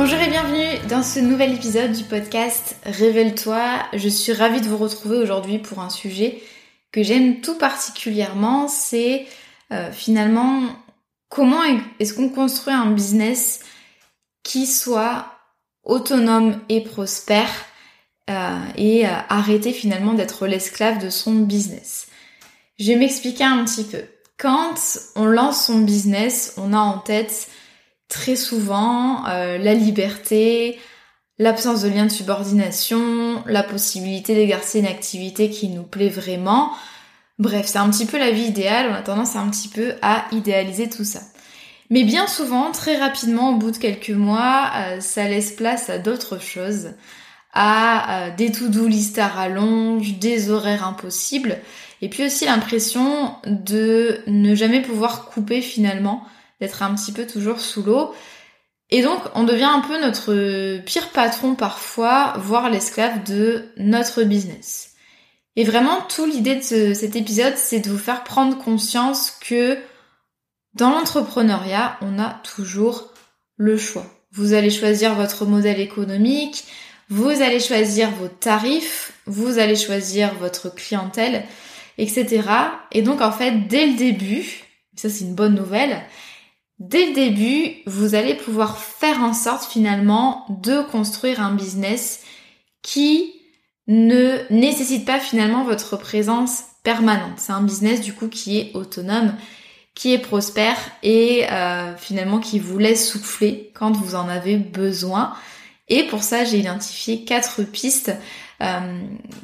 Bonjour et bienvenue dans ce nouvel épisode du podcast Révèle-toi. Je suis ravie de vous retrouver aujourd'hui pour un sujet que j'aime tout particulièrement, c'est euh, finalement comment est-ce qu'on construit un business qui soit autonome et prospère euh, et euh, arrêter finalement d'être l'esclave de son business. Je vais m'expliquer un petit peu. Quand on lance son business, on a en tête très souvent la liberté, l'absence de lien de subordination, la possibilité d'exercer une activité qui nous plaît vraiment. Bref, c'est un petit peu la vie idéale, on a tendance un petit peu à idéaliser tout ça. Mais bien souvent, très rapidement, au bout de quelques mois, euh, ça laisse place à d'autres choses, à euh, des to-do list à rallonge, des horaires impossibles, et puis aussi l'impression de ne jamais pouvoir couper finalement, d'être un petit peu toujours sous l'eau. Et donc, on devient un peu notre pire patron parfois, voire l'esclave de notre business. Et vraiment, tout l'idée de cet épisode, c'est de vous faire prendre conscience que dans l'entrepreneuriat, on a toujours le choix. Vous allez choisir votre modèle économique, vous allez choisir vos tarifs, vous allez choisir votre clientèle, etc. Et donc, en fait, dès le début, ça c'est une bonne nouvelle, Dès le début, vous allez pouvoir faire en sorte finalement de construire un business qui ne nécessite pas finalement votre présence permanente. C'est un business du coup qui est autonome, qui est prospère et euh, finalement qui vous laisse souffler quand vous en avez besoin. Et pour ça, j'ai identifié quatre pistes euh,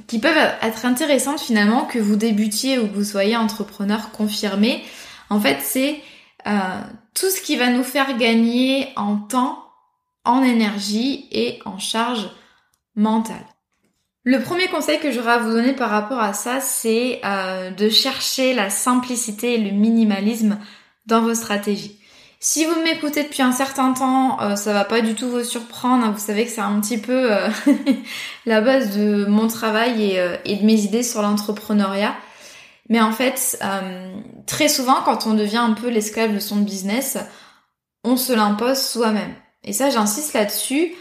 qui peuvent être intéressantes finalement que vous débutiez ou que vous soyez entrepreneur confirmé. En fait, c'est euh, tout ce qui va nous faire gagner en temps, en énergie et en charge mentale. Le premier conseil que j'aurais à vous donner par rapport à ça, c'est euh, de chercher la simplicité et le minimalisme dans vos stratégies. Si vous m'écoutez depuis un certain temps, euh, ça va pas du tout vous surprendre. Vous savez que c'est un petit peu la base de mon travail et de mes idées sur l'entrepreneuriat. Mais en fait, euh, très souvent, quand on devient un peu l'esclave de son business, on se l'impose soi-même. Et ça, j'insiste là-dessus.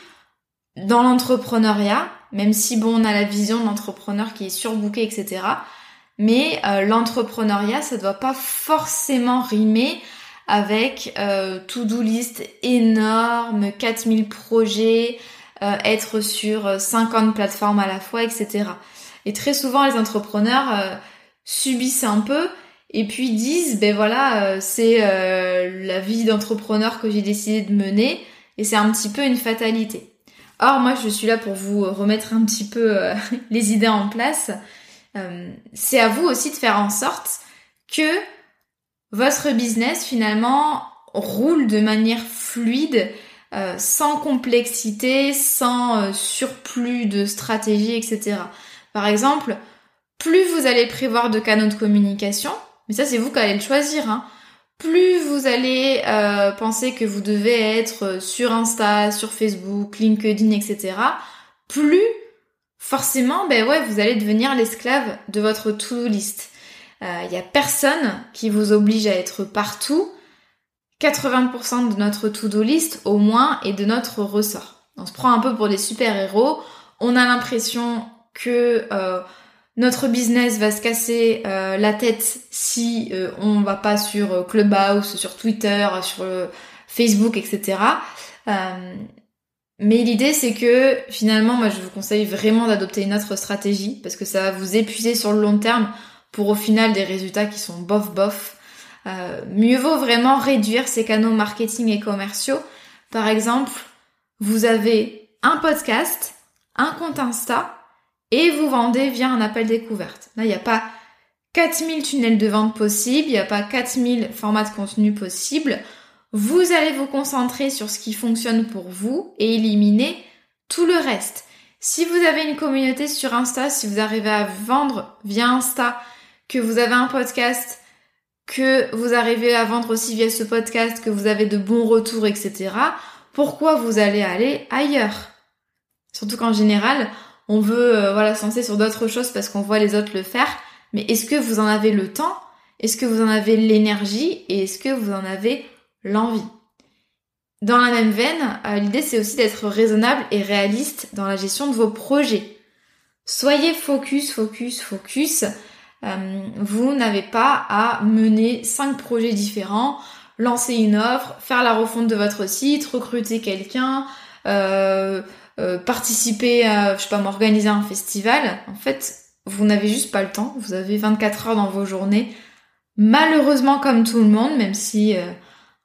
Dans l'entrepreneuriat, même si bon, on a la vision de l'entrepreneur qui est surbooké, etc. Mais euh, l'entrepreneuriat, ça doit pas forcément rimer avec euh, to-do list énorme, 4000 projets, euh, être sur 50 plateformes à la fois, etc. Et très souvent, les entrepreneurs subissent un peu et puis disent ben voilà euh, c'est euh, la vie d'entrepreneur que j'ai décidé de mener et c'est un petit peu une fatalité. Or moi je suis là pour vous remettre un petit peu euh, les idées en place. c'est à vous aussi de faire en sorte que votre business finalement roule de manière fluide, sans complexité, sans surplus de stratégie, etc. Par exemple, plus vous allez prévoir de canaux de communication, mais ça c'est vous qui allez le choisir, hein, plus vous allez euh, penser que vous devez être sur Insta, sur Facebook, LinkedIn, etc., plus forcément, ben ouais, vous allez devenir l'esclave de votre to-do list. Il euh, n'y a personne qui vous oblige à être partout. 80% de notre to-do list au moins est de notre ressort. On se prend un peu pour des super-héros. On a l'impression que euh, notre business va se casser euh, la tête si euh, on va pas sur Clubhouse, sur Twitter, sur Facebook, etc. mais l'idée c'est que finalement, moi je vous conseille vraiment d'adopter une autre stratégie parce que ça va vous épuiser sur le long terme pour au final des résultats qui sont bof bof. mieux vaut vraiment réduire ces canaux marketing et commerciaux. Par exemple, vous avez un podcast, un compte Insta, et vous vendez via un appel découverte. Là, il n'y a pas 4000 tunnels de vente possibles, il n'y a pas 4000 formats de contenu possibles. Vous allez vous concentrer sur ce qui fonctionne pour vous et éliminer tout le reste. Si vous avez une communauté sur Insta, si vous arrivez à vendre via Insta, que vous avez un podcast, que vous arrivez à vendre aussi via ce podcast, que vous avez de bons retours, etc., pourquoi vous allez aller ailleurs? Surtout qu'en général, on veut euh, voilà se sur d'autres choses parce qu'on voit les autres le faire, mais est-ce que vous en avez le temps? Est-ce que vous en avez l'énergie? Et est-ce que vous en avez l'envie? Dans la même veine, euh, l'idée c'est aussi d'être raisonnable et réaliste dans la gestion de vos projets. Soyez focus, focus, focus. Euh, vous n'avez pas à mener cinq projets différents, lancer une offre, faire la refonte de votre site, recruter quelqu'un, euh, participer à, je sais pas, m'organiser un festival, en fait, vous n'avez juste pas le temps. Vous avez 24 heures dans vos journées. Malheureusement, comme tout le monde, même si, euh,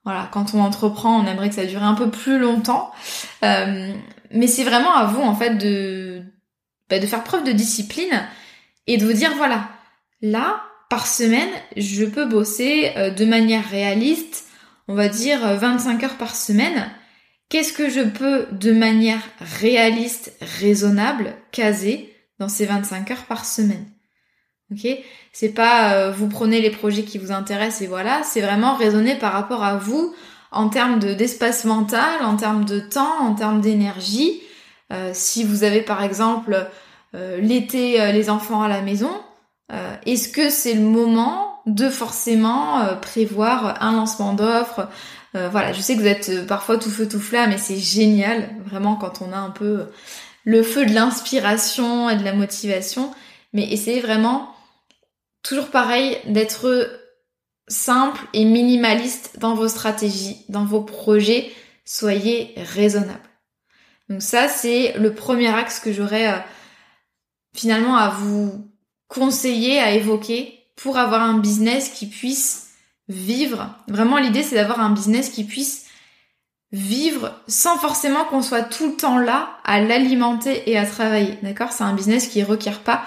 voilà, quand on entreprend, on aimerait que ça dure un peu plus longtemps. Euh, mais c'est vraiment à vous, en fait, de, bah, de faire preuve de discipline et de vous dire, voilà, là, par semaine, je peux bosser de manière réaliste, on va dire 25 heures par semaine. Qu'est-ce que je peux de manière réaliste, raisonnable, caser dans ces 25 heures par semaine? Ok? C'est pas euh, vous prenez les projets qui vous intéressent et voilà, c'est vraiment raisonner par rapport à vous en termes d'espace mental, en termes de temps, en termes d'énergie. Euh, si vous avez par exemple euh, l'été les enfants à la maison, est-ce que c'est le moment de forcément prévoir un lancement d'offres, euh, voilà, je sais que vous êtes euh, parfois tout feu tout flamme, mais c'est génial, vraiment, quand on a un peu le feu de l'inspiration et de la motivation. Mais essayez vraiment, toujours pareil, d'être simple et minimaliste dans vos stratégies, dans vos projets. Soyez raisonnable. Donc ça, c'est le premier axe que j'aurais euh, finalement à vous conseiller, à évoquer pour avoir un business qui puisse vivre. Vraiment, l'idée, c'est d'avoir un business qui puisse vivre sans forcément qu'on soit tout le temps là à l'alimenter et à travailler. D'accord? C'est un business qui ne requiert pas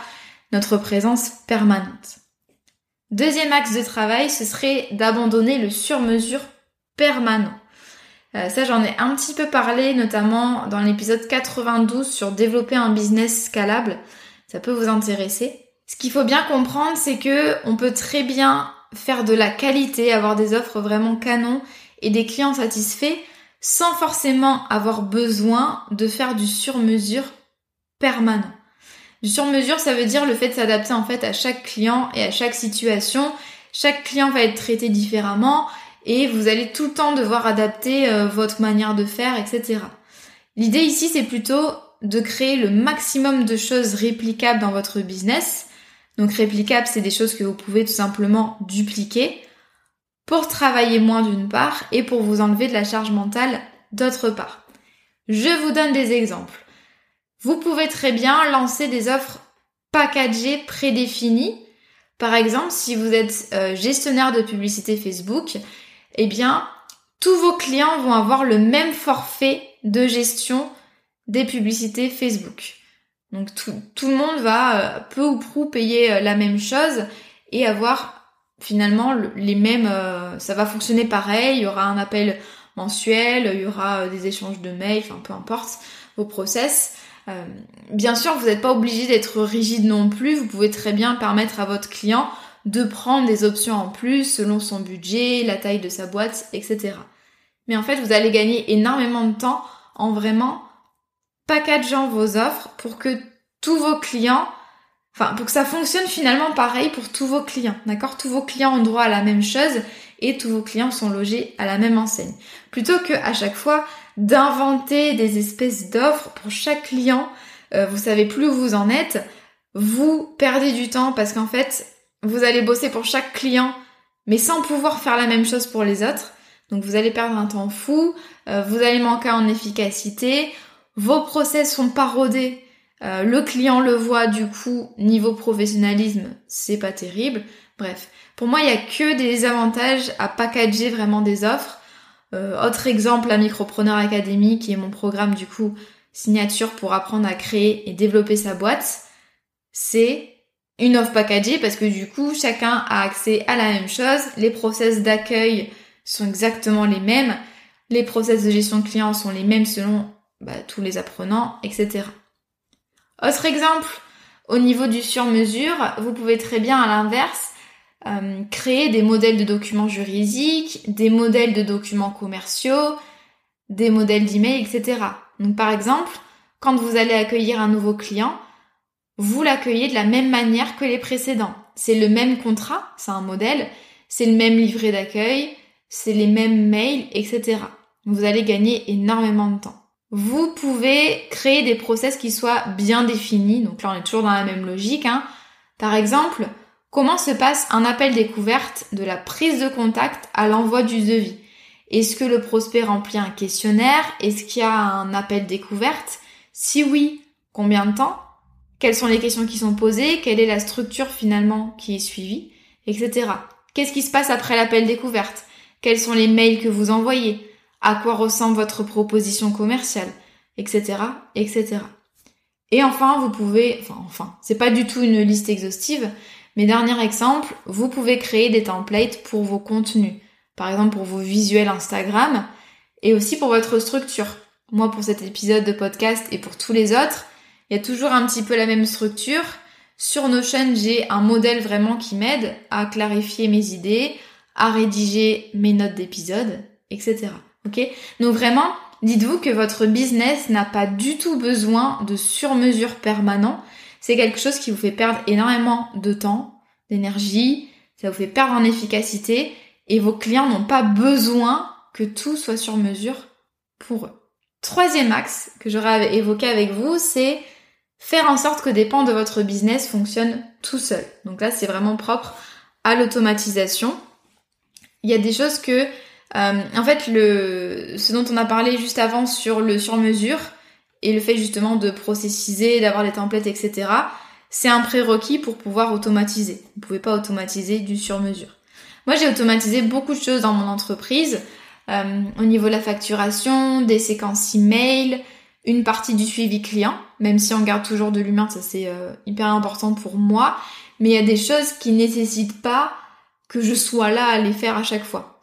notre présence permanente. Deuxième axe de travail, ce serait d'abandonner le sur-mesure permanent. Euh, ça, j'en ai un petit peu parlé, notamment dans l'épisode 92 sur développer un business scalable. Ça peut vous intéresser. Ce qu'il faut bien comprendre, c'est que on peut très bien faire de la qualité, avoir des offres vraiment canon et des clients satisfaits sans forcément avoir besoin de faire du sur-mesure permanent. Du sur-mesure, ça veut dire le fait de s'adapter en fait à chaque client et à chaque situation. Chaque client va être traité différemment et vous allez tout le temps devoir adapter euh, votre manière de faire, etc. L'idée ici, c'est plutôt de créer le maximum de choses réplicables dans votre business donc réplicable, c'est des choses que vous pouvez tout simplement dupliquer pour travailler moins d'une part et pour vous enlever de la charge mentale d'autre part. Je vous donne des exemples. Vous pouvez très bien lancer des offres packagées prédéfinies. Par exemple, si vous êtes euh, gestionnaire de publicité Facebook, eh bien, tous vos clients vont avoir le même forfait de gestion des publicités Facebook. Donc tout, tout le monde va euh, peu ou prou payer euh, la même chose et avoir finalement les mêmes... Euh, ça va fonctionner pareil, il y aura un appel mensuel, il y aura des échanges de mails, enfin peu importe vos process. bien sûr, vous n'êtes pas obligé d'être rigide non plus, vous pouvez très bien permettre à votre client de prendre des options en plus selon son budget, la taille de sa boîte, etc. Mais en fait, vous allez gagner énormément de temps en vraiment packageant vos offres pour que tous vos clients enfin pour que ça fonctionne finalement pareil pour tous vos clients, d'accord? Tous vos clients ont droit à la même chose et tous vos clients sont logés à la même enseigne. Plutôt que à chaque fois d'inventer des espèces d'offres pour chaque client, euh, vous savez plus où vous en êtes, vous perdez du temps parce qu'en fait, vous allez bosser pour chaque client mais sans pouvoir faire la même chose pour les autres. Donc vous allez perdre un temps fou, euh, vous allez manquer en efficacité, vos process sont pas rodés, euh, le client le voit du coup, niveau professionnalisme, c'est pas terrible. Bref, pour moi, il y a que des avantages à packager vraiment des offres. Euh, autre exemple, la Micropreneur Academy, qui est mon programme du coup signature pour apprendre à créer et développer sa boîte, c'est une offre packagée parce que du coup, chacun a accès à la même chose. Les process d'accueil sont exactement les mêmes. Les process de gestion de clients sont les mêmes selon bah, tous les apprenants, etc. Autre exemple, au niveau du sur-mesure, vous pouvez très bien à l'inverse euh, créer des modèles de documents juridiques, des modèles de documents commerciaux, des modèles d'email, etc. Donc par exemple, quand vous allez accueillir un nouveau client, vous l'accueillez de la même manière que les précédents. C'est le même contrat, c'est un modèle, c'est le même livret d'accueil, c'est les mêmes mails, etc. Vous allez gagner énormément de temps. Vous pouvez créer des process qui soient bien définis, donc là on est toujours dans la même logique. Hein. Par exemple, comment se passe un appel découverte de la prise de contact à l'envoi du devis? Est-ce que le prospect remplit un questionnaire? Est-ce qu'il y a un appel découverte? Si oui, combien de temps? Quelles sont les questions qui sont posées, quelle est la structure finalement qui est suivie, etc. Qu'est-ce qui se passe après l'appel découverte? Quels sont les mails que vous envoyez? À quoi ressemble votre proposition commerciale Etc. etc. Et enfin, vous pouvez, enfin, enfin, c'est pas du tout une liste exhaustive, mais dernier exemple, vous pouvez créer des templates pour vos contenus. Par exemple, pour vos visuels Instagram et aussi pour votre structure. Moi, pour cet épisode de podcast et pour tous les autres, il y a toujours un petit peu la même structure. Sur Notion, j'ai un modèle vraiment qui m'aide à clarifier mes idées, à rédiger mes notes d'épisode, etc. Donc vraiment, dites-vous que votre business n'a pas du tout besoin de sur-mesure permanent. C'est quelque chose qui vous fait perdre énormément de temps, d'énergie, ça vous fait perdre en efficacité et vos clients n'ont pas besoin que tout soit sur mesure pour eux. Troisième axe que j'aurais évoqué avec vous, c'est faire en sorte que des pans de votre business fonctionnent tout seul. Donc là, c'est vraiment propre à l'automatisation. Il y a des choses que, euh, en fait, le, ce dont on a parlé juste avant sur le sur-mesure et le fait justement de processiser, d'avoir des templates, etc., c'est un prérequis pour pouvoir automatiser. Vous ne pouvez pas automatiser du sur-mesure. Moi, j'ai automatisé beaucoup de choses dans mon entreprise, euh, au niveau de la facturation, des séquences email, une partie du suivi client, même si on garde toujours de l'humain, ça c'est euh, hyper important pour moi, mais il y a des choses qui nécessitent pas que je sois là à les faire à chaque fois.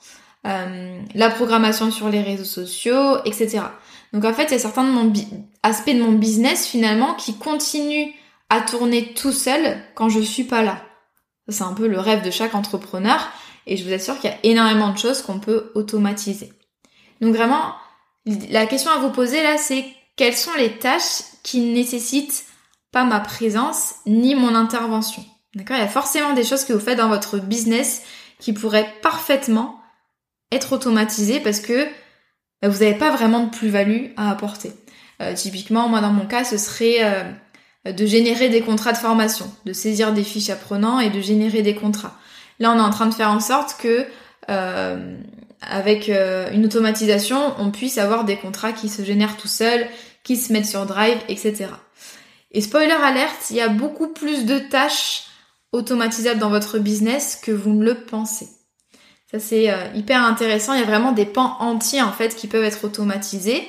Euh, la programmation sur les réseaux sociaux, etc. Donc en fait, il y a certains de mon aspects de mon business finalement qui continuent à tourner tout seul quand je suis pas là. C'est un peu le rêve de chaque entrepreneur et je vous assure qu'il y a énormément de choses qu'on peut automatiser. Donc vraiment, la question à vous poser là, c'est quelles sont les tâches qui nécessitent pas ma présence ni mon intervention? D'accord? Il y a forcément des choses que vous faites dans votre business qui pourraient parfaitement être automatisées parce que bah, vous n'avez pas vraiment de plus-value à apporter. Euh, typiquement, moi dans mon cas, ce serait euh, de générer des contrats de formation, de saisir des fiches apprenants et de générer des contrats. Là, on est en train de faire en sorte que euh, avec une automatisation, on puisse avoir des contrats qui se génèrent tout seuls, qui se mettent sur Drive, etc. Et spoiler alerte, il y a beaucoup plus de tâches automatisables dans votre business que vous ne le pensez. Ça c'est euh, hyper intéressant, il y a vraiment des pans entiers en fait qui peuvent être automatisés,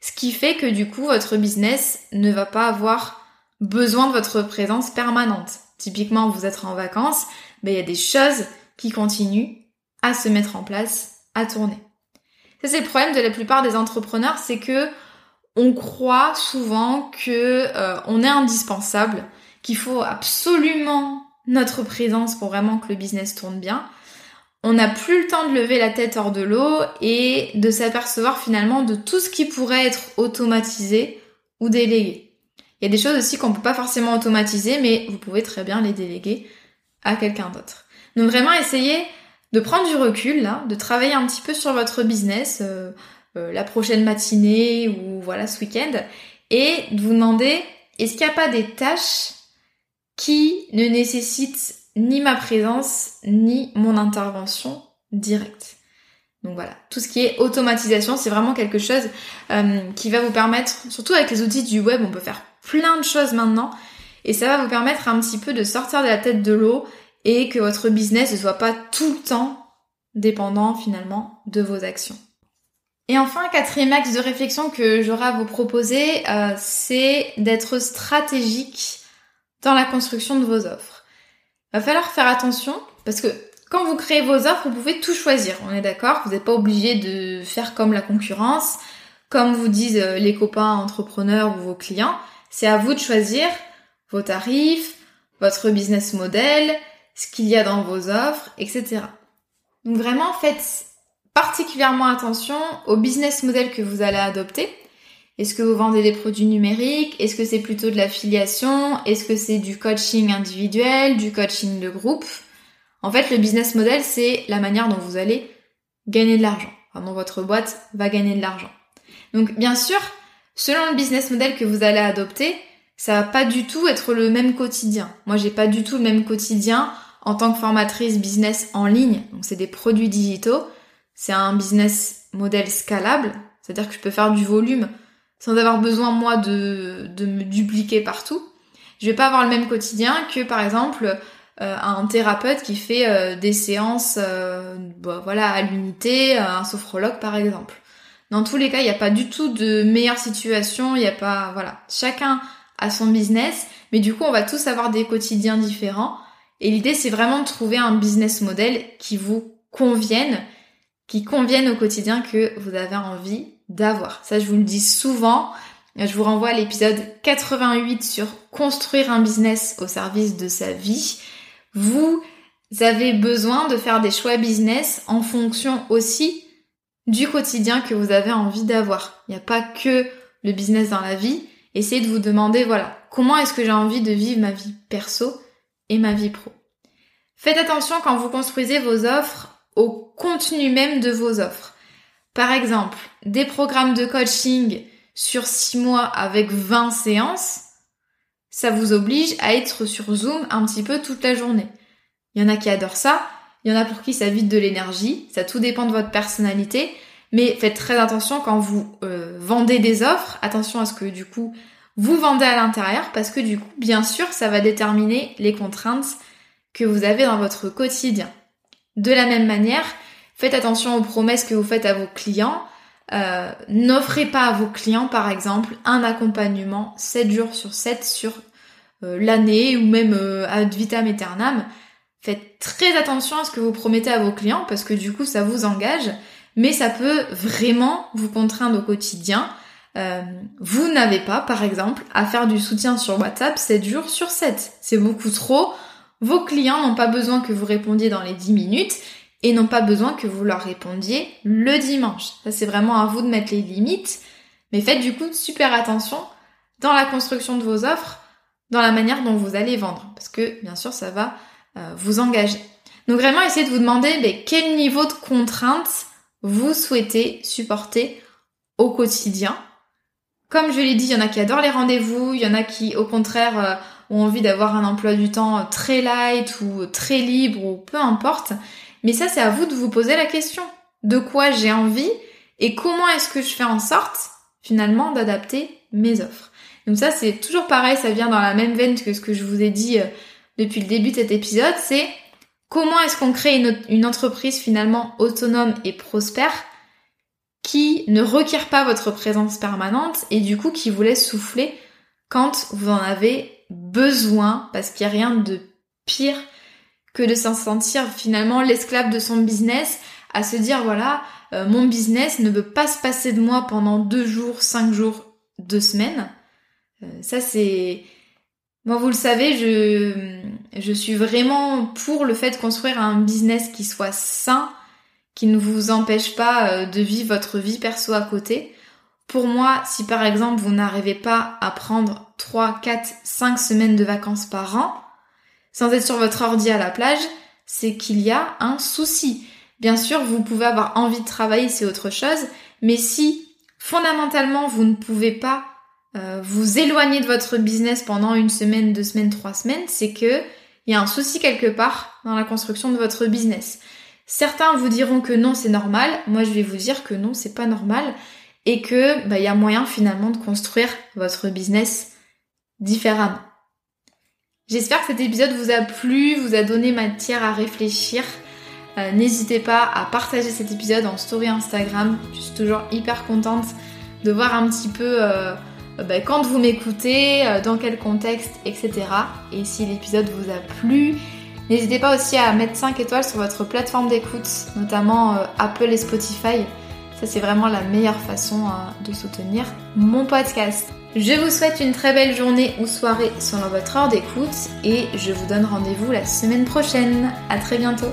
ce qui fait que du coup votre business ne va pas avoir besoin de votre présence permanente. Typiquement, vous êtes en vacances, mais il y a des choses qui continuent à se mettre en place, à tourner. Ça c'est le problème de la plupart des entrepreneurs, c'est que on croit souvent que euh, on est indispensable, qu'il faut absolument notre présence pour vraiment que le business tourne bien. On n'a plus le temps de lever la tête hors de l'eau et de s'apercevoir finalement de tout ce qui pourrait être automatisé ou délégué. Il y a des choses aussi qu'on peut pas forcément automatiser, mais vous pouvez très bien les déléguer à quelqu'un d'autre. Donc vraiment essayez de prendre du recul là, de travailler un petit peu sur votre business euh, euh, la prochaine matinée ou voilà ce week-end et de vous demander est-ce qu'il n'y a pas des tâches qui ne nécessitent ni ma présence ni mon intervention directe. Donc voilà, tout ce qui est automatisation, c'est vraiment quelque chose euh, qui va vous permettre, surtout avec les outils du web, on peut faire plein de choses maintenant, et ça va vous permettre un petit peu de sortir de la tête de l'eau et que votre business ne soit pas tout le temps dépendant finalement de vos actions. Et enfin, quatrième axe de réflexion que j'aurai à vous proposer, euh, c'est d'être stratégique dans la construction de vos offres. Va falloir faire attention parce que quand vous créez vos offres, vous pouvez tout choisir, on est d'accord? Vous n'êtes pas obligé de faire comme la concurrence, comme vous disent euh, les copains entrepreneurs ou vos clients. C'est à vous de choisir vos tarifs, votre business model, ce qu'il y a dans vos offres, etc. Donc vraiment faites particulièrement attention au business model que vous allez adopter. Est-ce que vous vendez des produits numériques? Est-ce que c'est plutôt de l'affiliation? Est-ce que c'est du coaching individuel, du coaching de groupe? En fait, le business model, c'est la manière dont vous allez gagner de l'argent. Enfin, dont votre boîte va gagner de l'argent. Donc, bien sûr, selon le business model que vous allez adopter, ça va pas du tout être le même quotidien. Moi, j'ai pas du tout le même quotidien en tant que formatrice business en ligne. Donc, c'est des produits digitaux. C'est un business modèle scalable. C'est-à-dire que je peux faire du volume sans avoir besoin moi de, de me dupliquer partout. Je vais pas avoir le même quotidien que par exemple euh, un thérapeute qui fait euh, des séances euh, bah, voilà à l'unité, un sophrologue par exemple. Dans tous les cas, il n'y a pas du tout de meilleure situation, il n'y a pas voilà, chacun a son business, mais du coup, on va tous avoir des quotidiens différents et l'idée c'est vraiment de trouver un business model qui vous convienne, qui convienne au quotidien que vous avez envie d'avoir. Ça, je vous le dis souvent. Je vous renvoie à l'épisode 88 sur construire un business au service de sa vie. Vous avez besoin de faire des choix business en fonction aussi du quotidien que vous avez envie d'avoir. Il n'y a pas que le business dans la vie. Essayez de vous demander, voilà, comment est-ce que j'ai envie de vivre ma vie perso et ma vie pro? Faites attention quand vous construisez vos offres au contenu même de vos offres. Par exemple, des programmes de coaching sur 6 mois avec 20 séances, ça vous oblige à être sur Zoom un petit peu toute la journée. Il y en a qui adorent ça, il y en a pour qui ça vide de l'énergie, ça tout dépend de votre personnalité, mais faites très attention quand vous euh, vendez des offres, attention à ce que du coup vous vendez à l'intérieur, parce que du coup, bien sûr, ça va déterminer les contraintes que vous avez dans votre quotidien. De la même manière, Faites attention aux promesses que vous faites à vos clients. Euh, n'offrez pas à vos clients, par exemple, un accompagnement 7 jours sur 7 sur euh, l'année ou même euh, ad vitam aeternam. Faites très attention à ce que vous promettez à vos clients parce que du coup ça vous engage, mais ça peut vraiment vous contraindre au quotidien. vous n'avez pas, par exemple, à faire du soutien sur WhatsApp 7 jours sur 7. C'est beaucoup trop. Vos clients n'ont pas besoin que vous répondiez dans les 10 minutes et n'ont pas besoin que vous leur répondiez le dimanche. Ça c'est vraiment à vous de mettre les limites, mais faites du coup super attention dans la construction de vos offres, dans la manière dont vous allez vendre, parce que bien sûr ça va euh, vous engager. Donc vraiment essayez de vous demander mais, quel niveau de contraintes vous souhaitez supporter au quotidien? Comme je l'ai dit, il y en a qui adorent les rendez-vous, il y en a qui au contraire euh, ont envie d'avoir un emploi du temps très light ou très libre ou peu importe. Mais ça, c'est à vous de vous poser la question. De quoi j'ai envie et comment est-ce que je fais en sorte, finalement, d'adapter mes offres. Donc ça, c'est toujours pareil, ça vient dans la même veine que ce que je vous ai dit euh, depuis le début de cet épisode, c'est comment est-ce qu'on crée une, entreprise finalement autonome et prospère qui ne requiert pas votre présence permanente et du coup qui vous laisse souffler quand vous en avez besoin parce qu'il n'y a rien de pire que de s'en sentir finalement l'esclave de son business, à se dire voilà, euh, mon business ne veut pas se passer de moi pendant deux jours, cinq jours, deux semaines. Euh, ça c'est... Moi vous le savez, je, je suis vraiment pour le fait de construire un business qui soit sain, qui ne vous empêche pas euh, de vivre votre vie perso à côté. Pour moi, si par exemple vous n'arrivez pas à prendre 3, 4, 5 semaines de vacances par an, sans être sur votre ordi à la plage, c'est qu'il y a un souci. Bien sûr, vous pouvez avoir envie de travailler, c'est autre chose, mais si fondamentalement vous ne pouvez pas euh, vous éloigner de votre business pendant une semaine, deux semaines, trois semaines, c'est que il y a un souci quelque part dans la construction de votre business. Certains vous diront que non, c'est normal. Moi, je vais vous dire que non, c'est pas normal et que bah, il y a moyen finalement de construire votre business différemment. J'espère que cet épisode vous a plu, vous a donné matière à réfléchir. Euh, n'hésitez pas à partager cet épisode en story Instagram. Je suis toujours hyper contente de voir un petit peu euh, bah, quand vous m'écoutez, euh, dans quel contexte, etc. Et si l'épisode vous a plu, n'hésitez pas aussi à mettre 5 étoiles sur votre plateforme d'écoute, notamment Apple et Spotify. Ça c'est vraiment la meilleure façon de soutenir mon podcast. Je vous souhaite une très belle journée ou soirée selon votre heure d'écoute et je vous donne rendez-vous la semaine prochaine. À très bientôt.